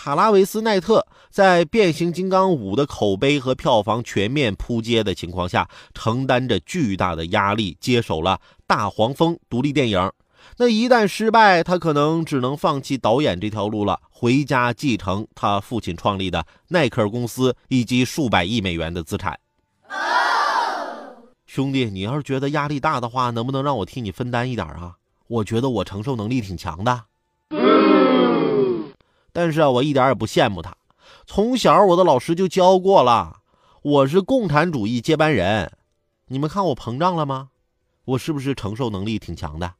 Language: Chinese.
塔拉维斯奈特在《变形金刚五》的口碑和票房全面扑街的情况下，承担着巨大的压力，接手了《大黄蜂》独立电影。那一旦失败，他可能只能放弃导演这条路了，回家继承他父亲创立的耐克公司以及数百亿美元的资产。兄弟，你要是觉得压力大的话，能不能让我替你分担一点啊？我觉得我承受能力挺强的。但是啊，我一点也不羡慕他。从小我的老师就教过了，我是共产主义接班人。你们看我膨胀了吗？我是不是承受能力挺强的？